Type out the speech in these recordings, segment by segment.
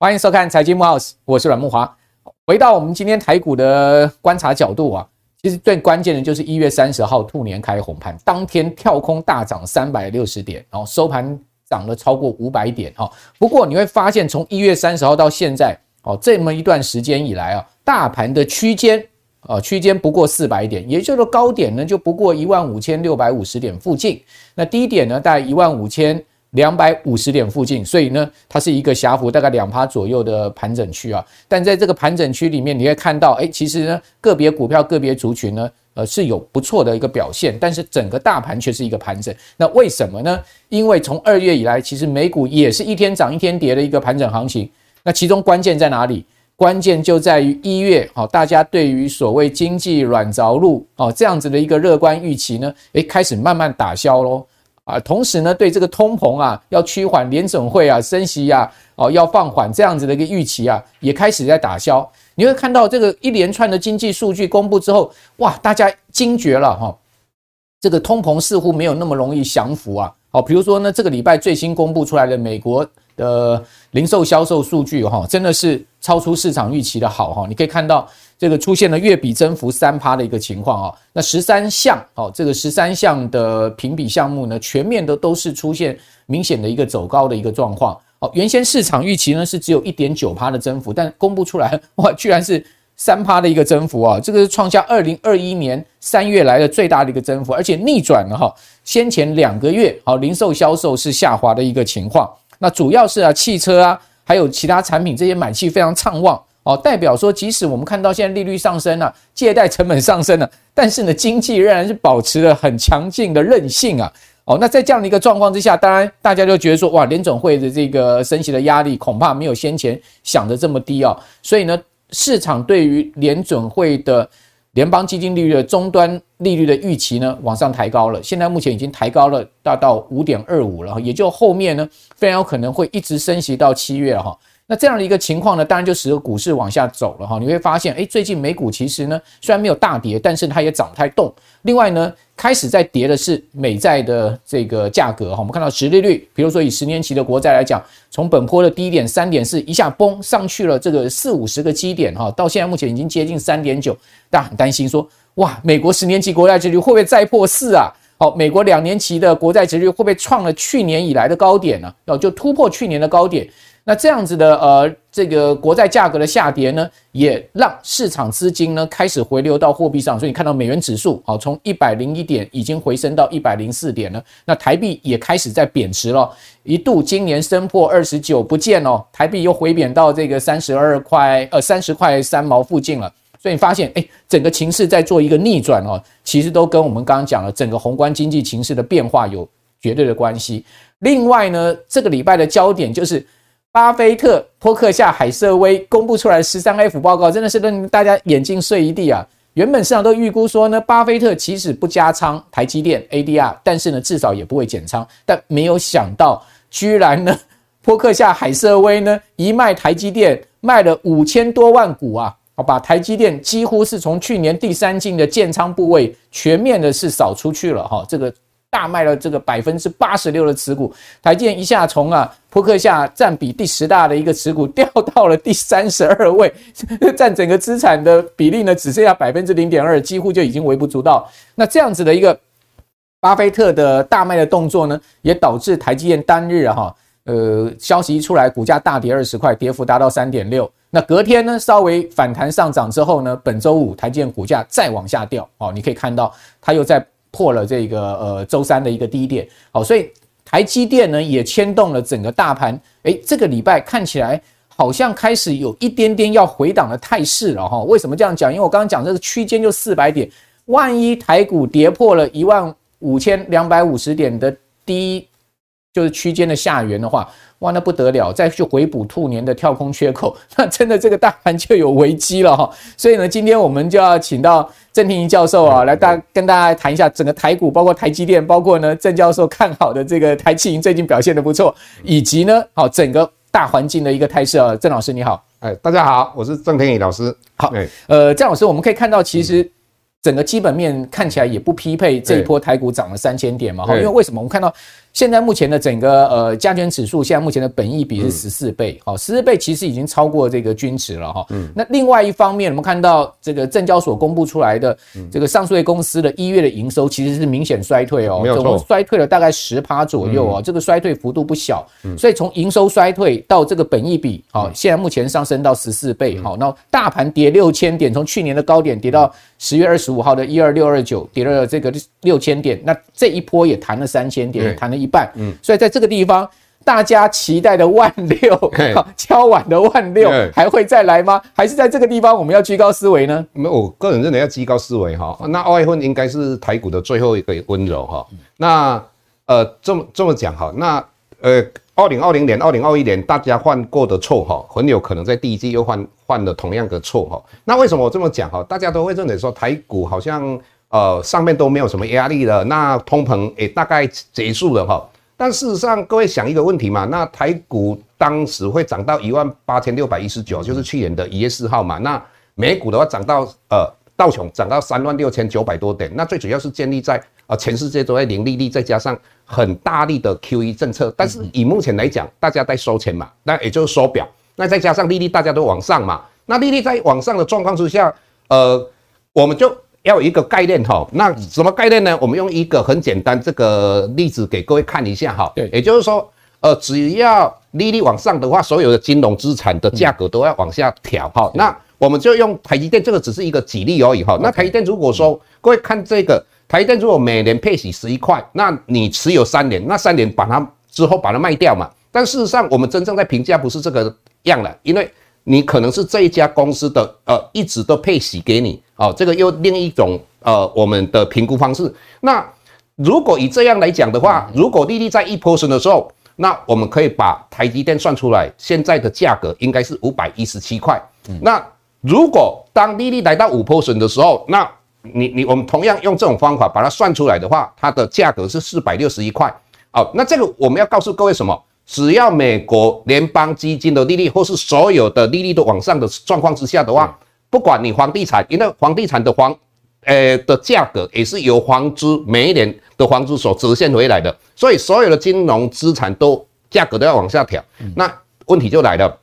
欢迎收看财经慕 House，我是阮木华。回到我们今天台股的观察角度啊，其实最关键的就是一月三十号兔年开红盘，当天跳空大涨三百六十点，然后收盘涨了超过五百点哈。不过你会发现，从一月三十号到现在哦，这么一段时间以来啊，大盘的区间啊区间不过四百点，也就是高点呢就不过一万五千六百五十点附近，那低点呢大概一万五千。两百五十点附近，所以呢，它是一个狭幅大概两趴左右的盘整区啊。但在这个盘整区里面，你会看到，哎，其实呢，个别股票、个别族群呢，呃，是有不错的一个表现，但是整个大盘却是一个盘整。那为什么呢？因为从二月以来，其实美股也是一天涨一天跌的一个盘整行情。那其中关键在哪里？关键就在于一月，好，大家对于所谓经济软着陆哦这样子的一个乐观预期呢，诶，开始慢慢打消喽。啊，同时呢，对这个通膨啊要趋缓，联准会啊升息啊，哦要放缓这样子的一个预期啊，也开始在打消。你会看到这个一连串的经济数据公布之后，哇，大家惊觉了哈，这个通膨似乎没有那么容易降服啊。好，比如说呢，这个礼拜最新公布出来的美国的零售销售数据哈，真的是超出市场预期的好哈。你可以看到。这个出现了月比增幅三趴的一个情况啊，那十三项哦，这个十三项的评比项目呢，全面的都是出现明显的一个走高的一个状况哦。原先市场预期呢是只有一点九趴的增幅，但公布出来哇，居然是三趴的一个增幅啊！这个是创下二零二一年三月来的最大的一个增幅，而且逆转了哈。先前两个月好零售销售是下滑的一个情况，那主要是啊汽车啊，还有其他产品这些买气非常畅旺。哦，代表说，即使我们看到现在利率上升了，借贷成本上升了，但是呢，经济仍然是保持了很强劲的韧性啊。哦，那在这样的一个状况之下，当然大家就觉得说，哇，联准会的这个升息的压力恐怕没有先前想的这么低哦。所以呢，市场对于联准会的联邦基金利率的终端利率的预期呢，往上抬高了。现在目前已经抬高了，大到五点二五了，也就后面呢，非常有可能会一直升息到七月了哈。那这样的一个情况呢，当然就使得股市往下走了哈。你会发现，诶，最近美股其实呢，虽然没有大跌，但是它也涨不太动。另外呢，开始在跌的是美债的这个价格哈。我们看到殖利率，比如说以十年期的国债来讲，从本波的低点三点四一下崩上去了这个四五十个基点哈，到现在目前已经接近三点九，大家很担心说，哇，美国十年期国债利率会不会再破四啊？好，美国两年期的国债殖利率会不会创了去年以来的高点呢？哦，就突破去年的高点。那这样子的呃，这个国债价格的下跌呢，也让市场资金呢开始回流到货币上，所以你看到美元指数啊，从一百零一点已经回升到一百零四点了。那台币也开始在贬值了，一度今年升破二十九不见哦，台币又回贬到这个三十二块呃三十块三毛附近了。所以你发现哎，整个情势在做一个逆转哦，其实都跟我们刚刚讲了整个宏观经济情势的变化有绝对的关系。另外呢，这个礼拜的焦点就是。巴菲特、波克夏、海瑟威公布出来十三 F 报告，真的是让大家眼镜碎一地啊！原本市场都预估说呢，巴菲特即使不加仓台积电 ADR，但是呢，至少也不会减仓。但没有想到，居然呢，波克夏、海瑟威呢，一卖台积电卖了五千多万股啊！好，把台积电几乎是从去年第三季的建仓部位全面的是扫出去了哈，这个。大卖了这个百分之八十六的持股，台积电一下从啊扑克下占比第十大的一个持股掉到了第三十二位，占整个资产的比例呢只剩下百分之零点二，几乎就已经微不足道。那这样子的一个巴菲特的大卖的动作呢，也导致台积电单日哈呃消息一出来，股价大跌二十块，跌幅达到三点六。那隔天呢稍微反弹上涨之后呢，本周五台积电股价再往下掉哦，你可以看到它又在。破了这个呃周三的一个低点，好，所以台积电呢也牵动了整个大盘，诶，这个礼拜看起来好像开始有一点点要回档的态势了哈。为什么这样讲？因为我刚刚讲这个区间就四百点，万一台股跌破了一万五千两百五十点的低，就是区间的下缘的话。哇，那不得了！再去回补兔年的跳空缺口，那真的这个大盘就有危机了哈。所以呢，今天我们就要请到郑庭仪教授啊，来大跟大家谈一下整个台股，包括台积电，包括呢郑教授看好的这个台企银最近表现的不错，以及呢，好整个大环境的一个态势啊。郑老师你好，哎，大家好，我是郑庭仪老师。好，呃，郑老师，我们可以看到，其实整个基本面看起来也不匹配这一波台股涨了三千点嘛？哈，因为为什么？我们看到现在目前的整个呃加权指数，现在目前的本益比是十四倍，好，十四倍其实已经超过这个均值了哈。嗯。那另外一方面，我们看到这个证交所公布出来的这个上市公司的一月的营收其实是明显衰退哦，总共衰退了大概十趴左右哦，这个衰退幅度不小。所以从营收衰退到这个本益比，好，现在目前上升到十四倍，好，那大盘跌六千点，从去年的高点跌到十月二十五号的一二六二九，跌了这个六千点，那这一波也弹了三千点，也弹了一半。嗯，所以在这个地方，大家期待的万六，敲碗的万六，还会再来吗？还是在这个地方我们要居高思维呢？没有，我个人认为要居高思维哈。那二月份应该是台股的最后一个温柔哈。那呃，这么这么讲哈，那呃，二零二零年、二零二一年大家犯过的错哈，很有可能在第一季又犯犯了同样的错哈。那为什么我这么讲哈？大家都会认为说台股好像呃上面都没有什么压力了，那通膨也大概结束了哈。但事实上，各位想一个问题嘛，那台股当时会涨到一万八千六百一十九，就是去年的一月四号嘛。那美股的话涨到呃道琼涨到三万六千九百多点，那最主要是建立在呃全世界都在零利率，再加上。很大力的 QE 政策，但是以目前来讲，大家在收钱嘛，那也就是收表，那再加上利率大家都往上嘛，那利率在往上的状况之下，呃，我们就要有一个概念哈，那什么概念呢？我们用一个很简单这个例子给各位看一下哈，对，也就是说，呃，只要利率往上的话，所有的金融资产的价格都要往下调哈，那我们就用台积电这个只是一个举例而已哈，那台积电如果说各位看这个。台积电如果每年配息十一块，那你持有三年，那三年把它之后把它卖掉嘛。但事实上，我们真正在评价不是这个样了，因为你可能是这一家公司的呃一直都配息给你哦，这个又另一种呃我们的评估方式。那如果以这样来讲的话，如果利率在一 percent 的时候，那我们可以把台积电算出来，现在的价格应该是五百一十七块。那如果当利率来到五 percent 的时候，那你你我们同样用这种方法把它算出来的话，它的价格是四百六十一块。哦，那这个我们要告诉各位什么？只要美国联邦基金的利率或是所有的利率都往上的状况之下的话，不管你房地产，因为房地产的房，呃的价格也是由房租每一年的房租所折现回来的，所以所有的金融资产都价格都要往下调。那问题就来了，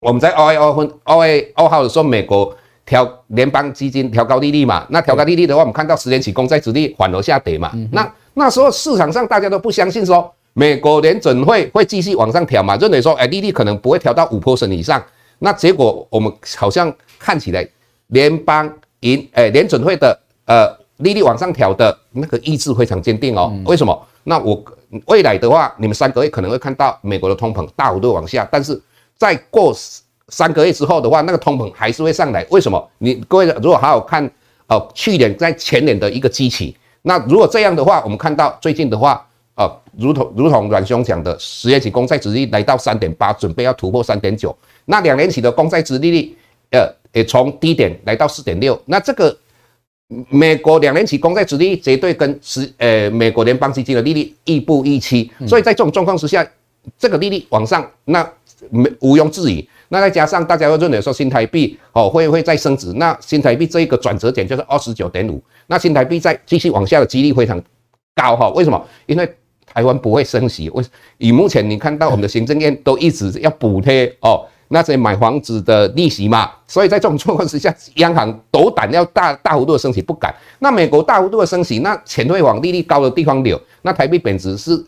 我们在二月二分二月二号的时候，美国。调联邦基金调高利率嘛，那调高利率的话，我们看到十年期公债殖利率反而下跌嘛。那那时候市场上大家都不相信说美国联准会会继续往上调嘛，认为说哎利率可能不会调到五 percent 以上。那结果我们好像看起来联邦银诶联准会的呃利率往上调的那个意志非常坚定哦。为什么？那我未来的话，你们三个月可能会看到美国的通膨大幅度往下，但是再过。三个月之后的话，那个通膨还是会上来。为什么？你各位如果好好看，呃，去年在前年的一个基期，那如果这样的话，我们看到最近的话，呃，如同如同阮兄讲的，十年期公债殖利率来到三点八，准备要突破三点九。那两年期的公债殖利率，呃，也从低点来到四点六。那这个美国两年期公债殖利率绝对跟十呃美国联邦基金的利率亦步亦趋。所以在这种状况之下，这个利率往上，那没毋庸置疑。那再加上大家又认为说新台币哦会会再升值，那新台币这一个转折点就是二十九点五，那新台币再继续往下的几率非常高哈？为什么？因为台湾不会升息，为以目前你看到我们的行政院都一直要补贴哦那些买房子的利息嘛，所以在这种状况之下，央行斗胆要大大幅度的升息不敢。那美国大幅度的升息，那钱会往利率高的地方流，那台币贬值是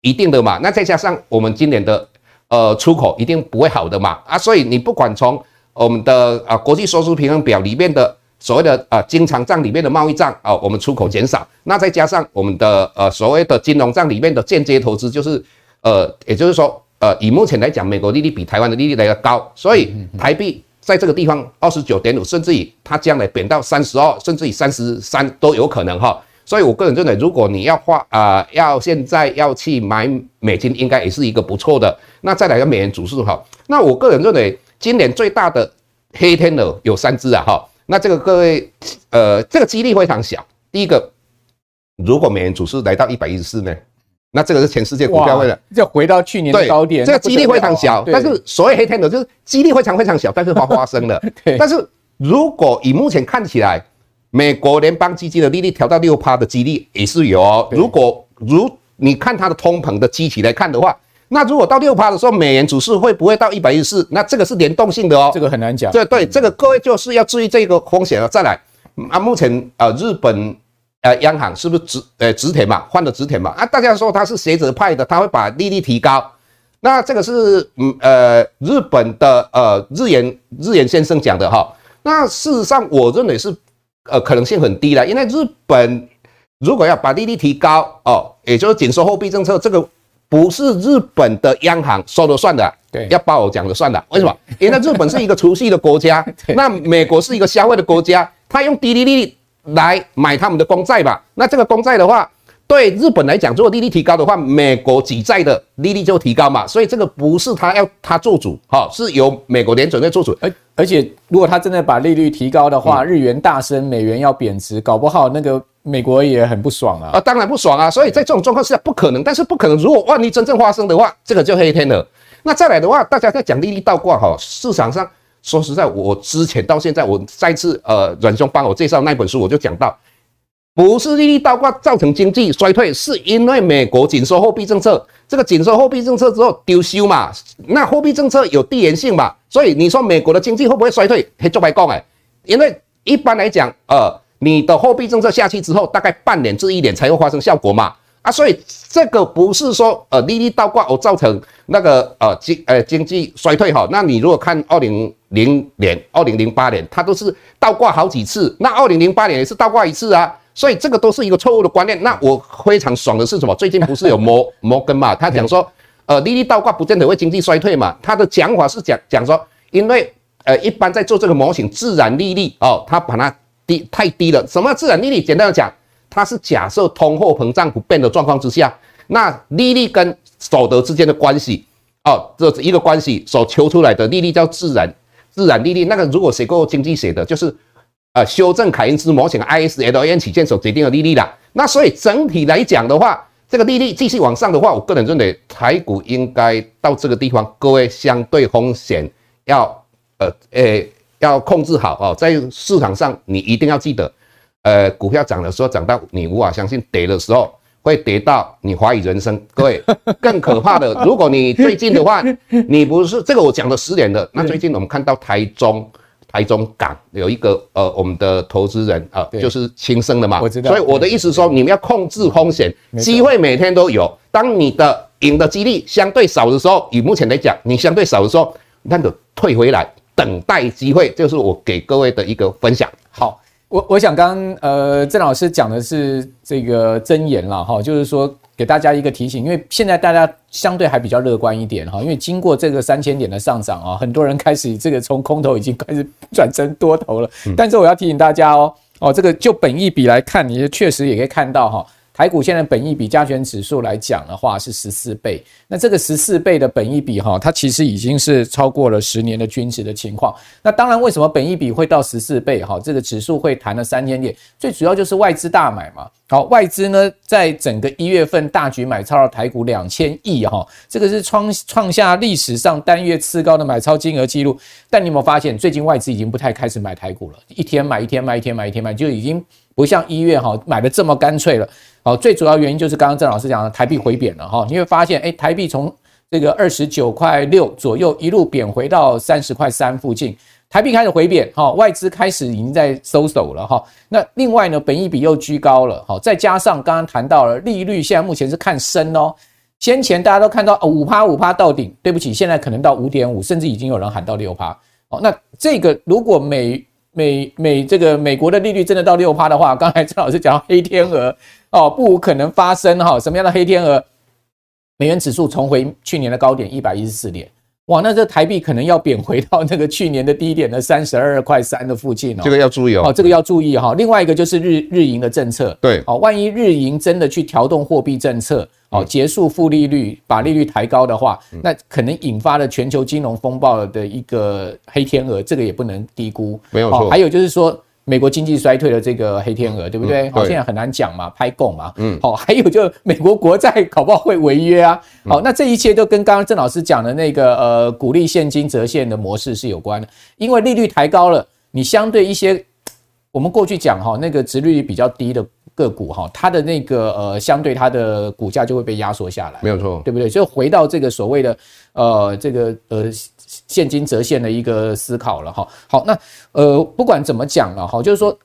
一定的嘛？那再加上我们今年的。呃，出口一定不会好的嘛，啊，所以你不管从我们的啊国际收支平衡表里面的所谓的啊经常账里面的贸易账啊，我们出口减少，那再加上我们的呃所谓的金融账里面的间接投资，就是呃，也就是说呃，以目前来讲，美国利率比台湾的利率来得高，所以台币在这个地方二十九点五，甚至于它将来贬到三十二，甚至于三十三都有可能哈。所以，我个人认为，如果你要花啊、要现在要去买美金，应该也是一个不错的。那再来个美元指数哈。那我个人认为，今年最大的黑天鹅有三只啊哈。那这个各位，呃，这个几率非常小。第一个，如果美元指数来到一百一十四呢，那这个是全世界股票为了就回到去年的高点，这个几率非常小。但是所谓黑天鹅就是几率非常非常小，但是它发生了。但是如果以目前看起来，美国联邦基金的利率调到六趴的几率也是有哦。如果如你看它的通膨的基期来看的话，那如果到六趴的时候，美元指数会不会到一百一十四？那这个是联动性的哦，这个很难讲。对对，这个各位就是要注意这个风险了。再来啊，目前呃日本呃央行是不是直呃直田嘛，换了直田嘛？啊，大家说他是学者派的，他会把利率提高。那这个是嗯呃日本的呃日元日元先生讲的哈。那事实上我认为是呃可能性很低了，因为日本如果要把利率提高哦，也就是紧缩货币政策这个。不是日本的央行说了算的，对，要报我讲了算的。为什么？因为日本是一个储蓄的国家，那美国是一个消费的国家，他用低利率来买他们的公债吧。那这个公债的话，对日本来讲，如果利率提高的话，美国举债的利率就提高嘛。所以这个不是他要他做主，哈，是由美国联准会做主。而而且，如果他真的把利率提高的话，日元大升，美元要贬值，搞不好那个。美国也很不爽啊！啊，当然不爽啊！所以在这种状况下不可能，但是不可能。如果万一真正发生的话，这个就黑天了。那再来的话，大家在讲利率倒挂哈，市场上说实在，我之前到现在，我再次呃，阮兄帮我介绍那本书，我就讲到，不是利率倒挂造成经济衰退，是因为美国紧缩货币政策。这个紧缩货币政策之后丢修嘛，那货币政策有递延性嘛，所以你说美国的经济会不会衰退？黑做白讲哎，因为一般来讲，呃。你的货币政策下去之后，大概半年至一年才会发生效果嘛？啊，所以这个不是说呃利率倒挂而造成那个呃经呃经济衰退哈。那你如果看二零零年、二零零八年，它都是倒挂好几次，那二零零八年也是倒挂一次啊。所以这个都是一个错误的观念。那我非常爽的是什么？最近不是有摩 摩根嘛？他讲说呃利率倒挂不见得会经济衰退嘛？他的讲法是讲讲说，因为呃一般在做这个模型，自然利率哦，他把它。低太低了，什么自然利率？简单的讲，它是假设通货膨胀不变的状况之下，那利率跟所得之间的关系，哦，这一个关系所求出来的利率叫自然自然利率。那个如果写过经济学的，就是呃修正凯恩斯模型 ISLN 曲线所决定的利率啦。那所以整体来讲的话，这个利率继续往上的话，我个人认为台股应该到这个地方，各位相对风险要呃诶。欸要控制好哦，在市场上你一定要记得，呃，股票涨的时候涨到你无法相信，跌的时候会跌到你怀疑人生。各位，更可怕的，如果你最近的话，你不是这个我讲了十年的，那最近我们看到台中台中港有一个呃我们的投资人啊，就是轻生的嘛，我知道。所以我的意思说，你们要控制风险，机会每天都有。当你的赢的几率相对少的时候，以目前来讲，你相对少的时候，那个退回来。等待机会，就是我给各位的一个分享。好，我我想刚刚呃郑老师讲的是这个箴言了哈，就是说给大家一个提醒，因为现在大家相对还比较乐观一点哈，因为经过这个三千点的上涨啊，很多人开始这个从空头已经开始转成多头了。但是我要提醒大家哦哦，这个就本益比来看，你确实也可以看到哈。台股现在本益比加权指数来讲的话是十四倍，那这个十四倍的本益比哈，它其实已经是超过了十年的均值的情况。那当然，为什么本益比会到十四倍哈？这个指数会弹了三千点，最主要就是外资大买嘛。好，外资呢在整个一月份大举买超了台股两千亿哈，这个是创创下历史上单月次高的买超金额记录。但你有没有发现，最近外资已经不太开始买台股了？一天买一天卖，一天买一天卖，就已经不像一月哈买的这么干脆了。好，最主要原因就是刚刚郑老师讲的台币回贬了哈，你会发现，哎，台币从这个二十九块六左右一路贬回到三十块三附近，台币开始回贬哈，外资开始已经在收手了哈。那另外呢，本益比又居高了，哈，再加上刚刚谈到了利率，现在目前是看升哦。先前大家都看到五趴五趴到顶，对不起，现在可能到五点五，甚至已经有人喊到六趴。哦，那这个如果美美美这个美国的利率真的到六趴的话，刚才郑老师讲到黑天鹅。哦，不可能发生哈，什么样的黑天鹅？美元指数重回去年的高点一百一十四点，哇，那这台币可能要贬回到那个去年的低点的三十二块三的附近哦。这个要注意哦，哦，这个要注意哈。另外一个就是日日银的政策，对，哦，万一日银真的去调动货币政策，哦，结束负利率，把利率抬高的话，那可能引发了全球金融风暴的一个黑天鹅，这个也不能低估。没有错。还有就是说。美国经济衰退的这个黑天鹅，对不对？好，现在很难讲嘛，拍供嘛。嗯，好，还有就美国国债 搞不好会违约啊。好，那这一切都跟刚刚郑老师讲的那个呃鼓励现金折现的模式是有关的，因为利率抬高了，你相对一些。我们过去讲哈，那个殖利率比较低的个股哈，它的那个呃，相对它的股价就会被压缩下来，没有错，对不对？就回到这个所谓的呃，这个呃现金折现的一个思考了哈。好，那呃，不管怎么讲了哈，就是说，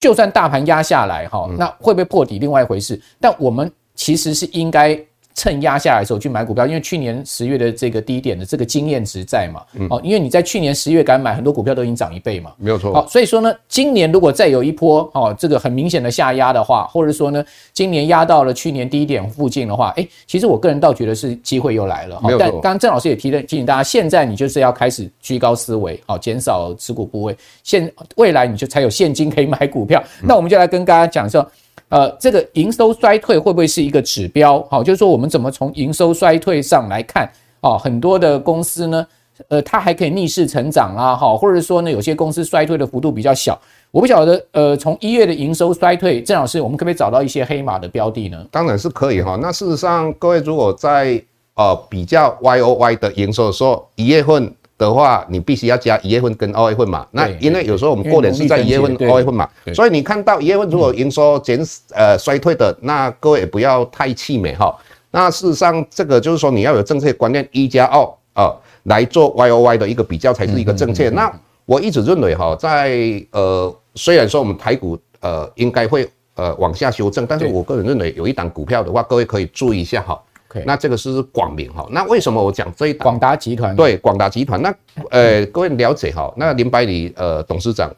就算大盘压下来哈，那会不会破底，另外一回事。但我们其实是应该。趁压下来的时候去买股票，因为去年十月的这个低点的这个经验值在嘛，哦，因为你在去年十月敢买，很多股票都已经涨一倍嘛，没有错。好，所以说呢，今年如果再有一波哦，这个很明显的下压的话，或者说呢，今年压到了去年低点附近的话，诶，其实我个人倒觉得是机会又来了。但刚刚郑老师也提了提醒大家，现在你就是要开始居高思维，好，减少持股部位，现未来你就才有现金可以买股票。那我们就来跟大家讲说。呃，这个营收衰退会不会是一个指标？好，就是说我们怎么从营收衰退上来看啊？很多的公司呢，呃，它还可以逆势成长啊，好，或者说呢，有些公司衰退的幅度比较小。我不晓得，呃，从一月的营收衰退，郑老师，我们可不可以找到一些黑马的标的呢？当然是可以哈。那事实上，各位如果在呃比较 Y O Y 的营收的时候，一月份。的话，你必须要加一月份跟二月份嘛。那因为有时候我们过年是在一月份、二月份嘛，所以你看到一月份如果营收减呃衰退的，那各位也不要太气馁哈。那事实上，这个就是说你要有正确观念，一加二啊来做 Y O Y 的一个比较才是一个正确。那我一直认为哈，在呃虽然说我们台股呃应该会呃往下修正，但是我个人认为有一档股票的话，各位可以注意一下哈。那这个是广明哈，那为什么我讲这一档？广达集团。对广达集团，那呃各位了解哈，那林百里呃董事长，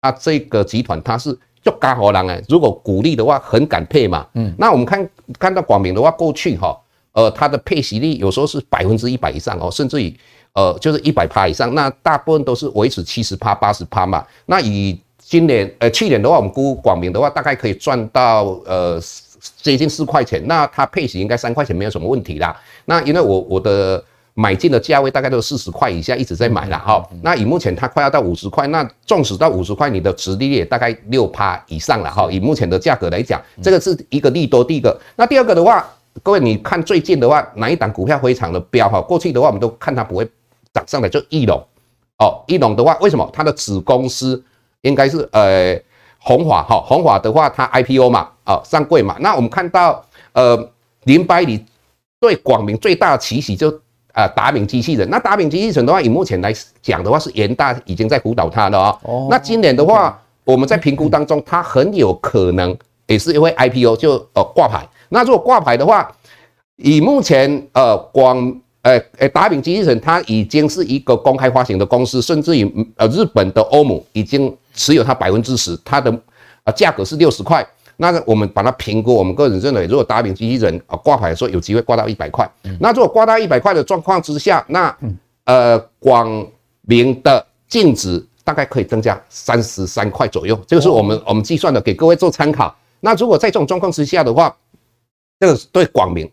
他这个集团他是做干活人哎，如果股利的话很敢配嘛，嗯，那我们看看到广明的话，过去哈，呃它的配息率有时候是百分之一百以上哦，甚至于呃就是一百趴以上，那大部分都是维持七十趴八十趴嘛，那以今年呃去年的话，我们估广明的话大概可以赚到呃。接近四块钱，那它配息应该三块钱没有什么问题啦。那因为我我的买进的价位大概都是四十块以下，一直在买了哈。那以目前它快要到五十块，那纵使到五十块，你的殖利率也大概六趴以上了哈。以目前的价格来讲，这个是一个利多。第一个，那第二个的话，各位你看最近的话，哪一档股票非常的飙哈？过去的话我们都看它不会涨上来，就义隆哦，义隆的话，为什么它的子公司应该是呃？鸿华哈，鸿华的话，它 IPO 嘛，啊上柜嘛，那我们看到，呃，林百里对广明最大的奇袭就啊达敏机器人，那达敏机器人的话，以目前来讲的话，是元大已经在辅导它了哦。哦。那今年的话，我们在评估当中，它很有可能也是因为 IPO 就呃挂牌。那如果挂牌的话，以目前呃广呃呃达敏机器人，它已经是一个公开发行的公司，甚至于呃日本的欧姆已经。持有它百分之十，它的啊价格是六十块。那我们把它评估，我们个人认为，如果达敏机器人啊挂牌的时候有机会挂到一百块。那如果挂到一百块的状况之下，那呃广明的净值大概可以增加三十三块左右。这个是我们我们计算的，给各位做参考。那如果在这种状况之下的话，这个是对广明。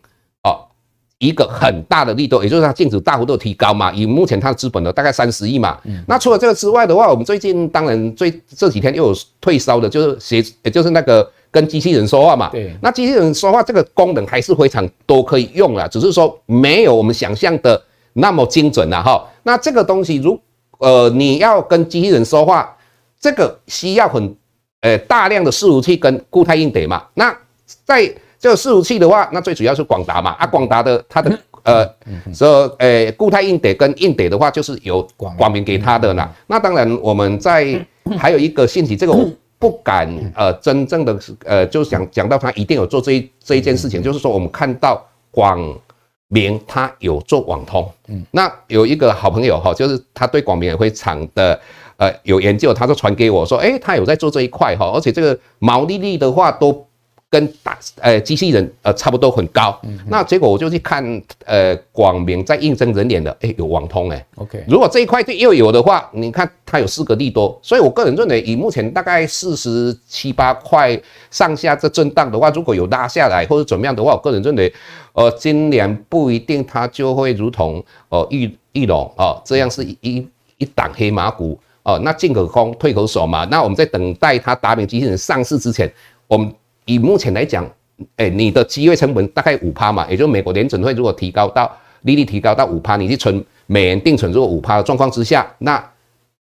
一个很大的力度，也就是它净值大幅度提高嘛。以目前它的资本呢，大概三十亿嘛。那除了这个之外的话，我们最近当然最这几天又有退烧的，就是协，也就是那个跟机器人说话嘛。对。那机器人说话这个功能还是非常多可以用啊，只是说没有我们想象的那么精准了哈。那这个东西如呃你要跟机器人说话，这个需要很呃大量的伺服器跟固态硬碟嘛。那在这个伺服器的话，那最主要是广达嘛，啊，广达的它的呃，说呃固态硬碟跟硬碟的话，就是由广明给他的啦。那当然，我们在还有一个信息，这个我不敢呃真正的呃，就想讲到他一定有做这一这一件事情，就是说我们看到广明他有做网通，嗯，那有一个好朋友哈，就是他对广明也非常的呃有研究，他就传给我说，诶，他有在做这一块哈，而且这个毛利率的话都。跟打呃机器人呃差不多很高，嗯、那结果我就去看呃广明在应征人脸的，诶有网通诶。OK，如果这一块又有的话，你看它有四个利多，所以我个人认为以目前大概四十七八块上下这震荡的话，如果有拉下来或者怎么样的话，我个人认为呃今年不一定它就会如同呃玉玉龙啊这样是一一一档黑马股哦、呃，那进可攻退可守嘛，那我们在等待它达明机器人上市之前，我们。以目前来讲，哎，你的机会成本大概五趴嘛，也就是美国联准会如果提高到利率提高到五趴，你去存美元定存如果五趴的状况之下，那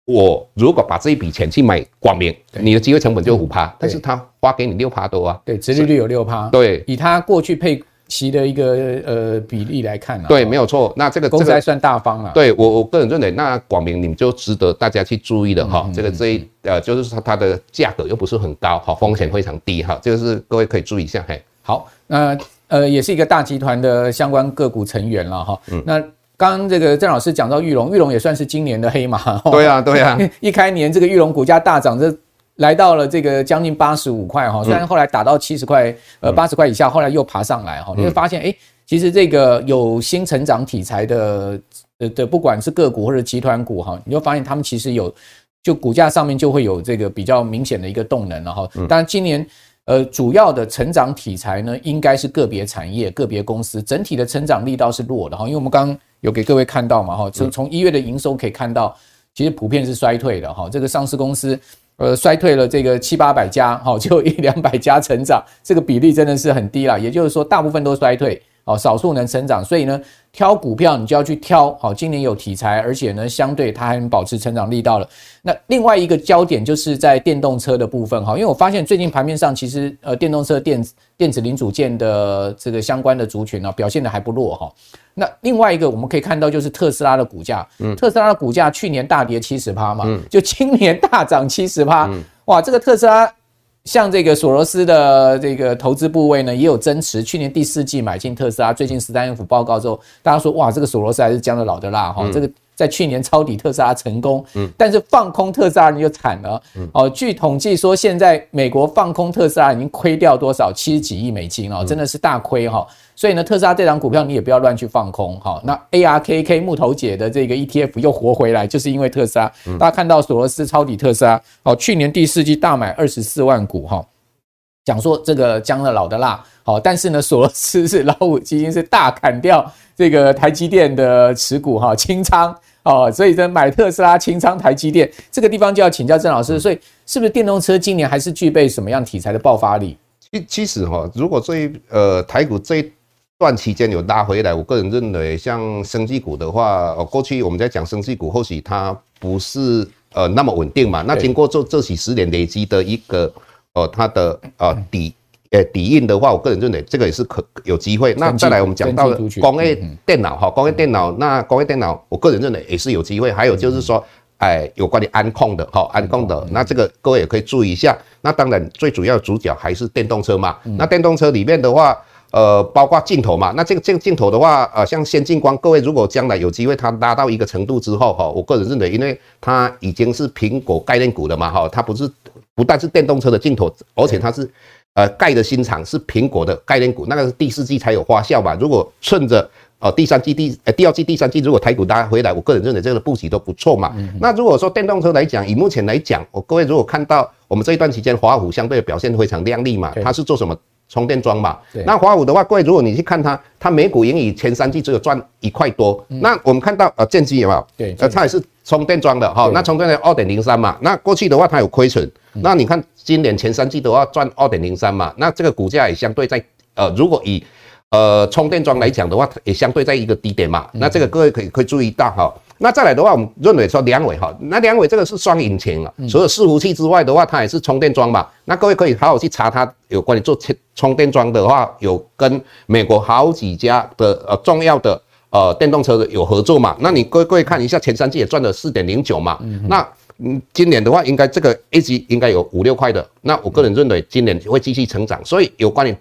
我如果把这一笔钱去买广明，你的机会成本就五趴，但是他花给你六趴多啊，对，殖利率有六趴，对，以他过去配息的一个呃比例来看啊，对，没有错，那这个公司还算大方了，对我我个人认为，那广明你们就值得大家去注意的哈，这个这一呃就是说它的价格又不是很高哈，风险非常低哈，这个是各位可以注意一下嘿。好，那呃也是一个大集团的相关个股成员了哈，那。刚刚这个郑老师讲到玉龙，玉龙也算是今年的黑马。对啊，对啊，一开年这个玉龙股价大涨，这来到了这个将近八十五块哈，虽然后来打到七十块，呃八十块以下，后来又爬上来哈，你会发现哎，其实这个有新成长题材的呃的，不管是个股或者集团股哈，你就发现他们其实有就股价上面就会有这个比较明显的一个动能了哈。当然今年。呃，主要的成长题材呢，应该是个别产业、个别公司，整体的成长力道是弱的哈。因为我们刚刚有给各位看到嘛哈，从从一月的营收可以看到，其实普遍是衰退的哈。这个上市公司，呃，衰退了这个七八百家好，就一两百家成长，这个比例真的是很低了。也就是说，大部分都衰退。哦，少数能成长，所以呢，挑股票你就要去挑好，今年有题材，而且呢，相对它还能保持成长力道了。那另外一个焦点就是在电动车的部分哈，因为我发现最近盘面上其实呃电动车电子电子零组件的这个相关的族群呢表现的还不弱哈。那另外一个我们可以看到就是特斯拉的股价，嗯，特斯拉的股价去年大跌七十趴嘛，嗯，就今年大涨七十趴，哇，这个特斯拉。像这个索罗斯的这个投资部位呢，也有增持。去年第四季买进特斯拉，最近十三 F 报告之后，大家说哇，这个索罗斯还是姜的老的辣哈，这个。在去年抄底特斯拉成功，嗯，但是放空特斯拉你就惨了，嗯，哦，据统计说，现在美国放空特斯拉已经亏掉多少？七十几亿美金哦，真的是大亏哈。所以呢，特斯拉这档股票你也不要乱去放空哈。那 ARKK 木头姐的这个 ETF 又活回来，就是因为特斯拉。大家看到索罗斯抄底特斯拉，哦，去年第四季大买二十四万股哈，讲说这个姜的老的辣，好，但是呢，索罗斯是老虎基金是大砍掉这个台积电的持股哈，清仓。哦，所以呢买特斯拉清仓台积电这个地方就要请教郑老师，所以是不是电动车今年还是具备什么样题材的爆发力？其其实哈，如果这一呃台股这一段期间有拉回来，我个人认为像生技股的话，哦，过去我们在讲生技股，或许它不是呃那么稳定嘛，那经过这这几十年累积的一个呃它的呃底。呃，底印的话，我个人认为这个也是可有机会。那再来，我们讲到工业电脑哈，工业电脑，那工业电脑，我个人认为也是有机会。还有就是说，哎，有关于安控的哈，安控的，那这个各位也可以注意一下。那当然，最主要主角还是电动车嘛。那电动车里面的话，呃，包括镜头嘛。那这个这个镜头的话，呃，像先进光，各位如果将来有机会它拉到一个程度之后哈，我个人认为，因为它已经是苹果概念股了嘛哈，它不是不但是电动车的镜头，而且它是。呃，盖的新厂是苹果的概念股，那个是第四季才有发酵嘛？如果顺着呃第三季第呃第二季第三季，如果台股拉回来，我个人认为这个布局都不错嘛。嗯、那如果说电动车来讲，以目前来讲，我各位如果看到我们这一段期间华虎相对的表现非常亮丽嘛，它是做什么充电桩嘛？那华五的话，各位如果你去看它，它每股盈余前三季只有赚一块多。嗯、那我们看到呃建机有没有？对，呃它也是充电桩的哈。对那充电桩二点零三嘛，那过去的话它有亏损，嗯、那你看。今年前三季的话赚二点零三嘛，那这个股价也相对在呃，如果以呃充电桩来讲的话，也相对在一个低点嘛。那这个各位可以可以注意到哈。那再来的话，我们认为说良伟哈，那良伟这个是双引擎啊，除了伺服器之外的话，它也是充电桩嘛。那各位可以好好去查它有关于做充充电桩的话，有跟美国好几家的呃重要的呃电动车的有合作嘛。那你各位各位看一下前三季也赚了四点零九嘛，那。嗯，今年的话，应该这个 A 级应该有五六块的。那我个人认为，今年会继续成长。所以有关于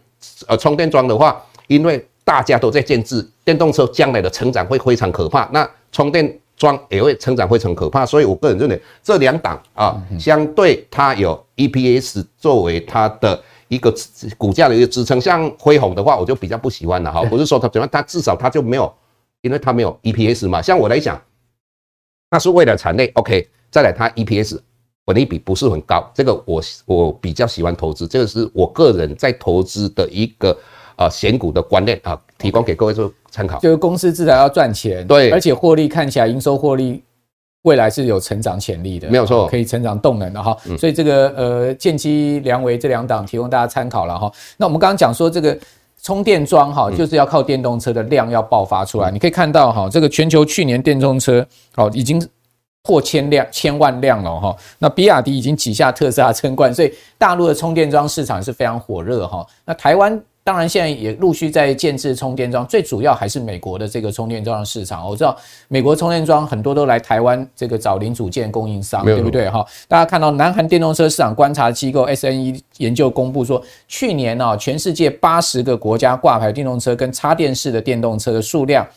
呃充电桩的话，因为大家都在建制电动车，将来的成长会非常可怕。那充电桩也会成长非常可怕。所以我个人认为，这两档啊，相对它有 EPS 作为它的一个股价的一个支撑。像辉宏的话，我就比较不喜欢了哈。不是说它怎么样，它至少它就没有，因为它没有 EPS 嘛。像我来讲，那是为了产业 OK。再来，它 EPS 本利比不是很高，这个我我比较喜欢投资，这个是我个人在投资的一个呃选股的观念啊，提供给各位做参考。就是公司至少要赚钱，对，而且获利看起来营收获利未来是有成长潜力的，没有错，可以成长动能的哈。所以这个呃建机、良维这两档提供大家参考了哈。那我们刚刚讲说这个充电桩哈，就是要靠电动车的量要爆发出来。你可以看到哈，这个全球去年电动车哦已经。破千辆、千万辆了哈。那比亚迪已经挤下特斯拉称冠，所以大陆的充电桩市场是非常火热哈。那台湾。当然，现在也陆续在建置充电桩，最主要还是美国的这个充电桩的市场。我知道美国充电桩很多都来台湾这个找零组件供应商，对不对？哈，大家看到南韩电动车市场观察机构 SNE 研究公布说，去年啊，全世界八十个国家挂牌电动车跟插电式的电动车的数量，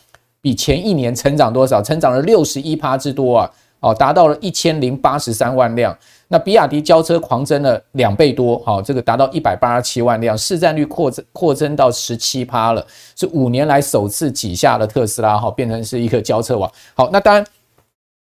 比前一年成长多少？成长了六十一趴之多啊！哦，达到了一千零八十三万辆。那比亚迪交车狂增了两倍多，好，这个达到一百八十七万辆，市占率扩增扩增到十七趴了，是五年来首次挤下了特斯拉，哈，变成是一个交车王。好，那当然，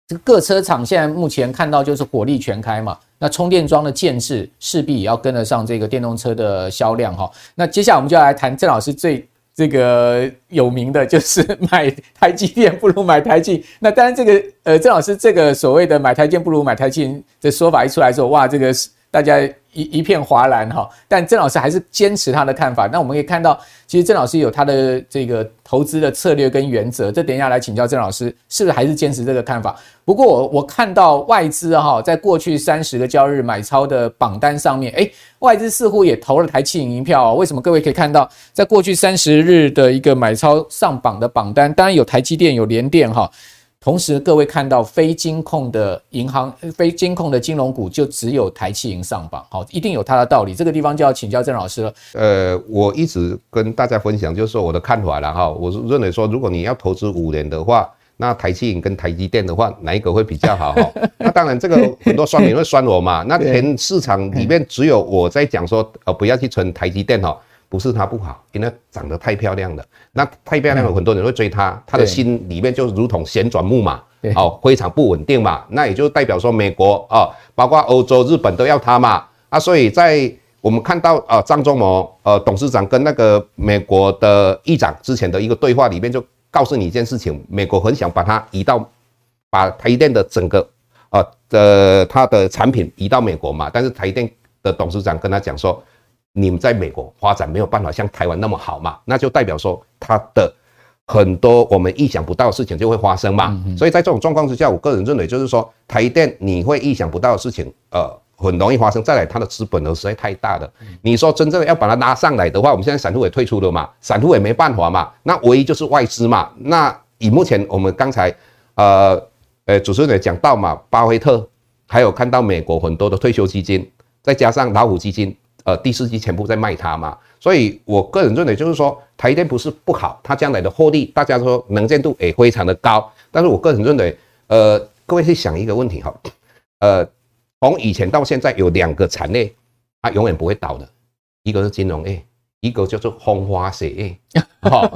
这个各车厂现在目前看到就是火力全开嘛，那充电桩的建置势必也要跟得上这个电动车的销量，哈。那接下来我们就要来谈郑老师最。这个有名的就是 买台积电不如买台积。那当然，这个呃，郑老师这个所谓的买台积不如买台积的说法一出来之后，哇，这个大家。一一片哗然哈，但郑老师还是坚持他的看法。那我们可以看到，其实郑老师有他的这个投资的策略跟原则。这等一下来请教郑老师，是不是还是坚持这个看法？不过我我看到外资哈，在过去三十个交易日买超的榜单上面，诶，外资似乎也投了台企银票。为什么？各位可以看到，在过去三十日的一个买超上榜的榜单，当然有台积电，有联电哈。同时，各位看到非金控的银行、非金控的金融股，就只有台企银上榜，好，一定有它的道理。这个地方就要请教郑老师了。呃，我一直跟大家分享，就是说我的看法了哈。我是认为说，如果你要投资五年的话，那台企银跟台积电的话，哪一个会比较好？哈，那当然，这个很多酸民会酸我嘛。那 全市场里面只有我在讲说，呃，不要去存台积电哈。不是它不好，因为长得太漂亮了。那太漂亮了，很多人会追它。它的心里面就如同旋转木马，哦，非常不稳定嘛。那也就代表说，美国啊，包括欧洲、日本都要它嘛。啊，所以在我们看到啊，张忠谋呃董事长跟那个美国的议长之前的一个对话里面，就告诉你一件事情：美国很想把它移到，把台积电的整个呃的它的产品移到美国嘛。但是台积电的董事长跟他讲说。你们在美国发展没有办法像台湾那么好嘛？那就代表说，它的很多我们意想不到的事情就会发生嘛。所以在这种状况之下，我个人认为就是说，台电你会意想不到的事情，呃，很容易发生。再来，它的资本额实在太大了。你说真正的要把它拉上来的话，我们现在散户也退出了嘛，散户也没办法嘛。那唯一就是外资嘛。那以目前我们刚才呃呃主持人也讲到嘛，巴菲特还有看到美国很多的退休基金，再加上老虎基金。呃，第四季全部在卖它嘛，所以我个人认为就是说，台电不是不好，它将来的获利，大家说能见度也非常的高。但是我个人认为，呃，各位去想一个问题哈，呃，从以前到现在有两个产业，它永远不会倒的，一个是金融业，一个叫做风花雪业，好，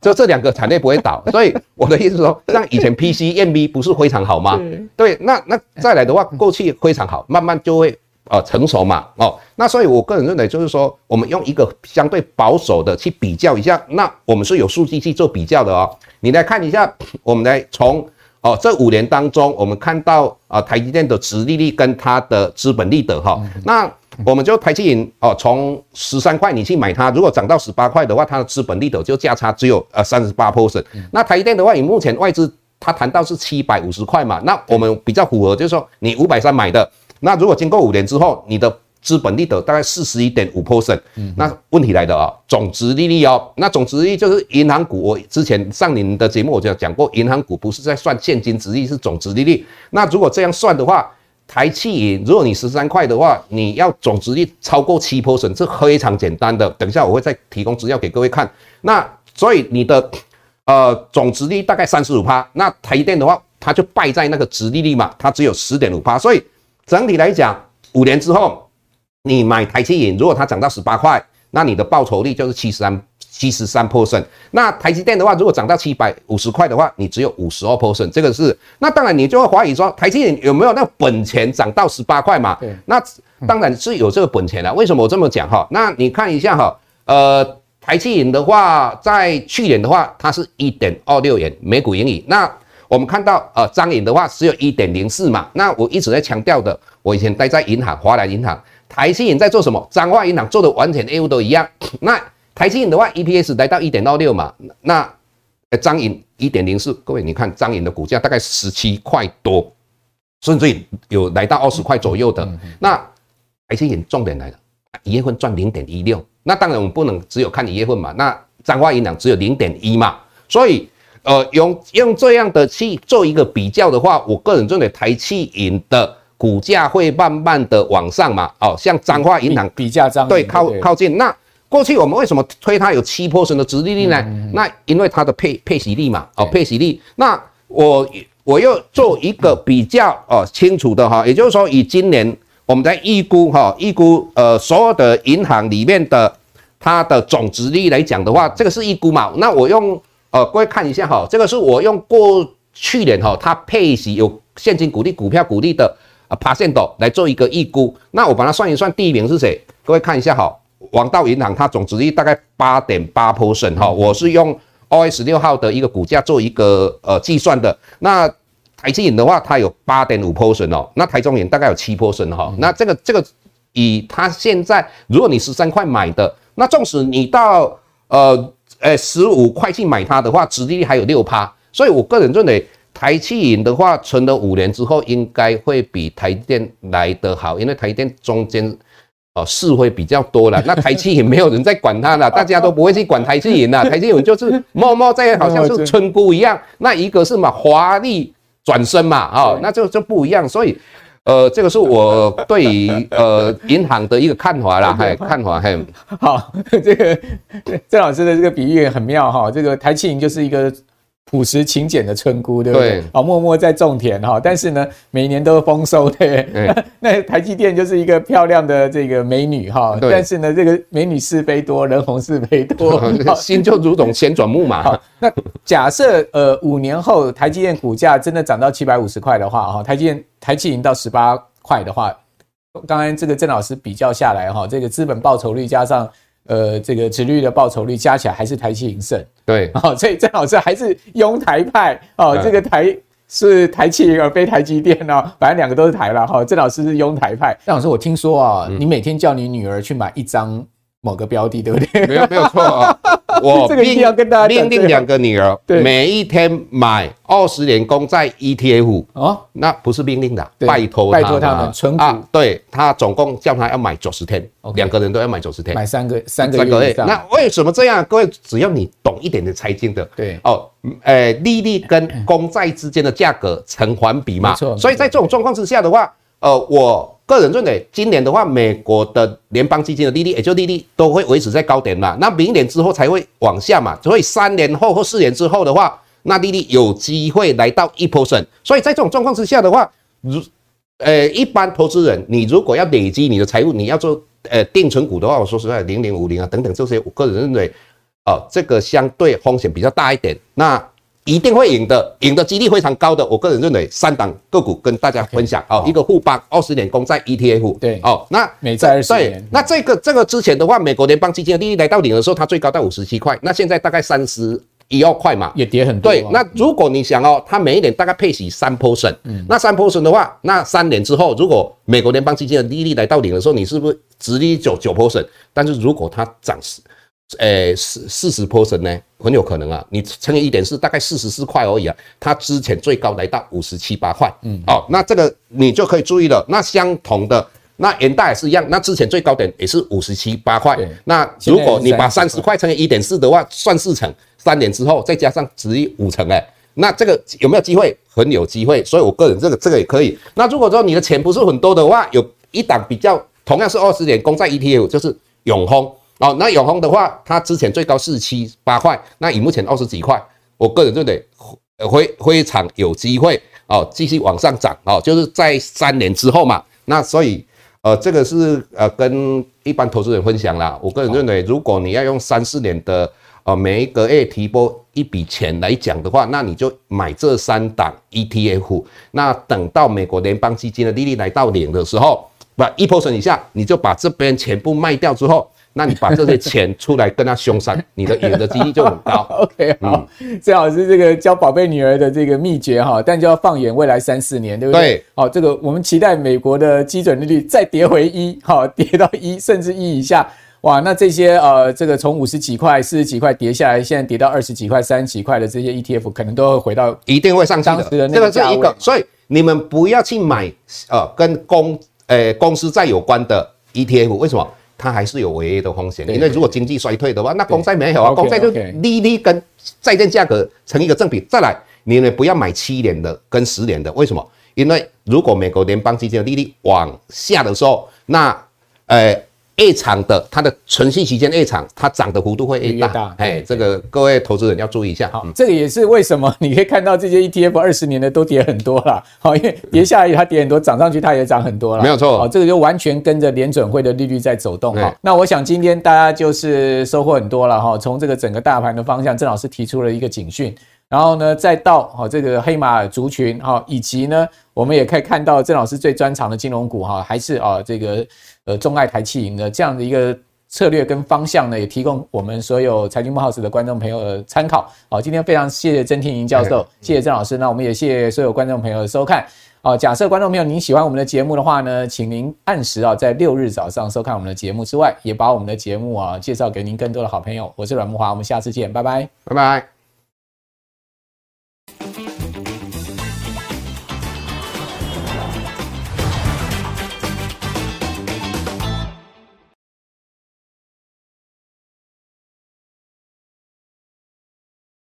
就这两个产业不会倒。所以我的意思是说，像以前 PCMB 不是非常好吗？对，那那再来的话，过去非常好，慢慢就会。呃，成熟嘛，哦，那所以我个人认为就是说，我们用一个相对保守的去比较一下，那我们是有数据去做比较的哦。你来看一下，我们来从哦这五年当中，我们看到啊、呃、台积电的殖利率跟它的资本利得哈、哦，那我们就台积银哦，从十三块你去买它，如果涨到十八块的话，它的资本利得就价差只有呃三十八 percent。那台积电的话，以目前外资它谈到是七百五十块嘛，那我们比较符合，就是说你五百三买的。那如果经过五年之后，你的资本利得大概四十一点五 percent，那问题来的啊，总值利率哦，那总值利率就是银行股。我之前上您的节目我就讲过，银行股不是在算现金值利率，是总值利率。那如果这样算的话，台企银，如果你十三块的话，你要总值率超过七 percent，是非常简单的。等一下我会再提供资料给各位看。那所以你的呃总值率大概三十五趴，那台电的话，它就败在那个值利率嘛，它只有十点五趴，所以。整体来讲，五年之后，你买台积银，如果它涨到十八块，那你的报酬率就是七十三七十三 percent。那台积电的话，如果涨到七百五十块的话，你只有五十二 percent。这个是，那当然你就会怀疑说，台积电有没有那本钱涨到十八块嘛？对，那当然是有这个本钱的。为什么我这么讲哈？那你看一下哈，呃，台积银的话，在去年的话，它是一点二六元每股盈余。那我们看到，呃，彰银的话只有一点零四嘛。那我一直在强调的，我以前待在银行，华南银行，台积银在做什么？彰化银行做的完全业务都一样。那台积银的话，EPS 来到一点二六嘛。那彰银一点零四，各位你看彰银的股价大概十七块多，甚至有来到二十块左右的。那台积银重点来了，一月份赚零点一六。那当然我们不能只有看一月份嘛，那彰化银行只有零点一嘛，所以呃用用这样的去做一个比较的话，我个人认为台气银的股价会慢慢的往上嘛。哦，像彰化银行比价彰对靠靠近。那过去我们为什么推它有七 percent 的殖利率呢？嗯嗯那因为它的配配息率嘛，哦配息率。那我我又做一个比较哦清楚的哈，也就是说以今年。我们在预估哈，预估呃所有的银行里面的它的总值利率来讲的话，这个是预估嘛？那我用呃各位看一下哈，这个是我用过去年哈它配息有现金股利、股票股利的啊 percent 来做一个预估。那我把它算一算，第一名是谁？各位看一下哈，王道银行它总值率大概八点八 percent 哈，我是用 OI 十六号的一个股价做一个呃计算的那。台积银的话，它有八点五 percent 哦，那台中银大概有七 percent 哈。那这个这个以它现在，如果你十三块买的，那纵使你到呃呃十五块去买它的话，殖利率还有六趴。所以我个人认为，台气银的话，存了五年之后，应该会比台电来得好，因为台电中间哦事会比较多了。那台积银没有人在管它了，大家都不会去管台积银了。台积银就是默默在，好像是村姑一样。那一个是嘛华丽。转身嘛，哦，那就就不一样，所以，呃，这个是我对于呃银行的一个看法啦，还看法还好，这个 郑老师的这个比喻很妙哈，这个台企银就是一个。朴实勤俭的村姑，对不对？啊，默默在种田哈，但是呢，每年都丰收，对。那台积电就是一个漂亮的这个美女哈，但是呢，这个美女是非多，人红是非多，心就如同旋转木马。好，那假设呃五年后台积电股价真的涨到七百五十块的话哈，台积电台积银到十八块的话，刚刚这个郑老师比较下来哈，这个资本报酬率加上。呃，这个殖利率的报酬率加起来还是台企银胜，对，哦，所以郑老师还是拥台派哦，这个台是台企而非台积电哦，反正两个都是台了哈。郑老师是拥台派，郑老师我听说啊，你每天叫你女儿去买一张。某个标的对不对？没有没有错啊！我这个一定要跟大家命令两个女儿，每一天买二十年公债 ETF 哦，那不是命令的，拜托拜托他们存股。对，他总共叫他要买九十天，两个人都要买九十天，买三个三个月。那为什么这样？各位只要你懂一点的财经的，对哦，呃，利率跟公债之间的价格成反比嘛。所以在这种状况之下的话，呃，我。个人认为，今年的话，美国的联邦基金的利率，也就利率都会维持在高点嘛。那明年之后才会往下嘛。所以三年后或四年之后的话，那利率有机会来到一 percent。所以在这种状况之下的话，如呃一般投资人，你如果要累积你的财富，你要做呃定存股的话，我说实在，零零五零啊等等这些，我个人认为，哦、这个相对风险比较大一点。那一定会赢的，赢的几率非常高的。我个人认为，三档个股跟大家分享哦，一个富邦二十年公债 ETF，对哦，那美债二十年，那这个这个之前的话，美国联邦基金的利率来到零的时候，它最高到五十七块，那现在大概三十一二块嘛，也跌很多。对，那如果你想哦，它每一年大概配息三 percent，那三 percent 的话，那三年之后，如果美国联邦基金的利率来到零的时候，你是不是直利九九 percent？但是如果它涨十。诶，四四十 percent 呢，很有可能啊。你乘以一点四，大概四十四块而已啊。它之前最高来到五十七八块，嗯，哦，那这个你就可以注意了。那相同的，那元大也是一样，那之前最高点也是五十七八块。那如果你把三十块乘以一点四的话，算四成，三年之后再加上殖利率五成，诶，那这个有没有机会？很有机会。所以我个人这个这个也可以。那如果说你的钱不是很多的话，有一档比较同样是二十年公债 ETF，就是永丰。哦，那永丰的话，它之前最高四七八块，那以目前二十几块，我个人认为非非常有机会哦，继续往上涨哦，就是在三年之后嘛。那所以呃，这个是呃跟一般投资人分享啦。我个人认为，如果你要用三四年的呃每一个月提拨一笔钱来讲的话，那你就买这三档 ETF。那等到美国联邦基金的利率来到零的时候，不一 percent 以下，你就把这边全部卖掉之后。那你把这些钱出来跟他凶杀，你的赢的几率就很高。OK，好，最好是这个教宝贝女儿的这个秘诀哈，但就要放眼未来三四年，对不对？对。好，这个我们期待美国的基准利率再跌回一，好，跌到一甚至一以下，哇，那这些呃，这个从五十几块、四十几块跌下来，现在跌到二十几块、三十几块的这些 ETF，可能都会回到一定会上去的。这个是一个，所以。你们不要去买呃跟公呃公司债有关的 ETF，为什么？它还是有违约的风险，因为如果经济衰退的话，那公债没有啊，公债就利率跟债券价格成一个正比。再来，你们不要买七年的跟十年的，为什么？因为如果美国联邦基金的利率往下的时候，那呃。越长的，它的存续期间越长，它涨的幅度会越大。哎，这个各位投资人要注意一下。好，嗯、这个也是为什么你可以看到这些 ETF 二十年的都跌很多了。好，因为跌下来它跌很多，涨上去它也涨很多了。没有错。好，这个就完全跟着联准会的利率在走动。哈，那我想今天大家就是收获很多了哈。从这个整个大盘的方向，郑老师提出了一个警讯。然后呢，再到哈这个黑马族群哈，以及呢，我们也可以看到郑老师最专长的金融股哈，还是啊这个呃钟爱台气银的这样的一个策略跟方向呢，也提供我们所有财经幕 House 的观众朋友的参考。好，今天非常谢谢曾天莹教授，谢谢郑老师。那我们也谢谢所有观众朋友的收看。好，假设观众朋友您喜欢我们的节目的话呢，请您按时啊在六日早上收看我们的节目之外，也把我们的节目啊介绍给您更多的好朋友。我是阮木华，我们下次见，拜拜，拜拜。嗯